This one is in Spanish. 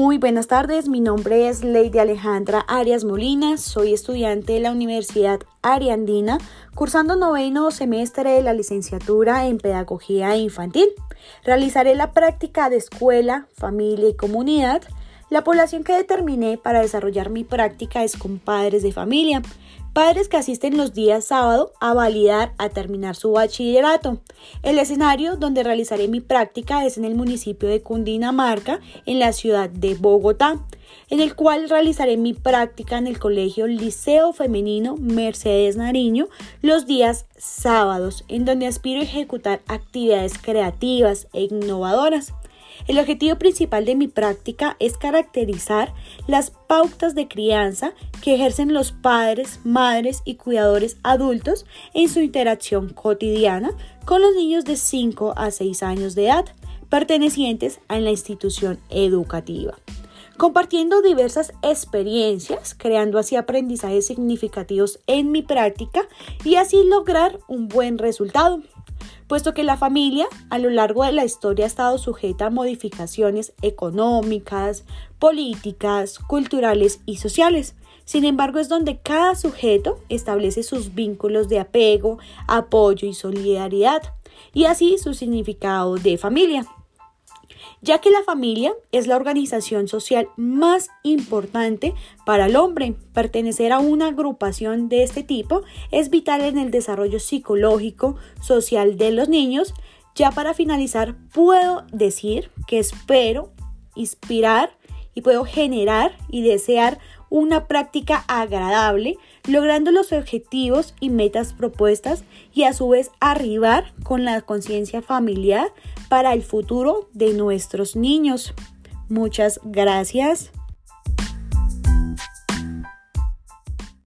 Muy buenas tardes, mi nombre es Lady Alejandra Arias Molina, soy estudiante de la Universidad Ariandina, cursando noveno semestre de la licenciatura en Pedagogía Infantil. Realizaré la práctica de escuela, familia y comunidad. La población que determiné para desarrollar mi práctica es con padres de familia. Padres que asisten los días sábado a validar a terminar su bachillerato. El escenario donde realizaré mi práctica es en el municipio de Cundinamarca, en la ciudad de Bogotá, en el cual realizaré mi práctica en el colegio Liceo Femenino Mercedes Nariño los días sábados, en donde aspiro a ejecutar actividades creativas e innovadoras. El objetivo principal de mi práctica es caracterizar las pautas de crianza que ejercen los padres, madres y cuidadores adultos en su interacción cotidiana con los niños de 5 a 6 años de edad pertenecientes a la institución educativa. Compartiendo diversas experiencias, creando así aprendizajes significativos en mi práctica y así lograr un buen resultado puesto que la familia a lo largo de la historia ha estado sujeta a modificaciones económicas, políticas, culturales y sociales. Sin embargo, es donde cada sujeto establece sus vínculos de apego, apoyo y solidaridad, y así su significado de familia ya que la familia es la organización social más importante para el hombre. Pertenecer a una agrupación de este tipo es vital en el desarrollo psicológico, social de los niños. Ya para finalizar, puedo decir que espero inspirar y puedo generar y desear una práctica agradable, logrando los objetivos y metas propuestas y a su vez arribar con la conciencia familiar para el futuro de nuestros niños. Muchas gracias.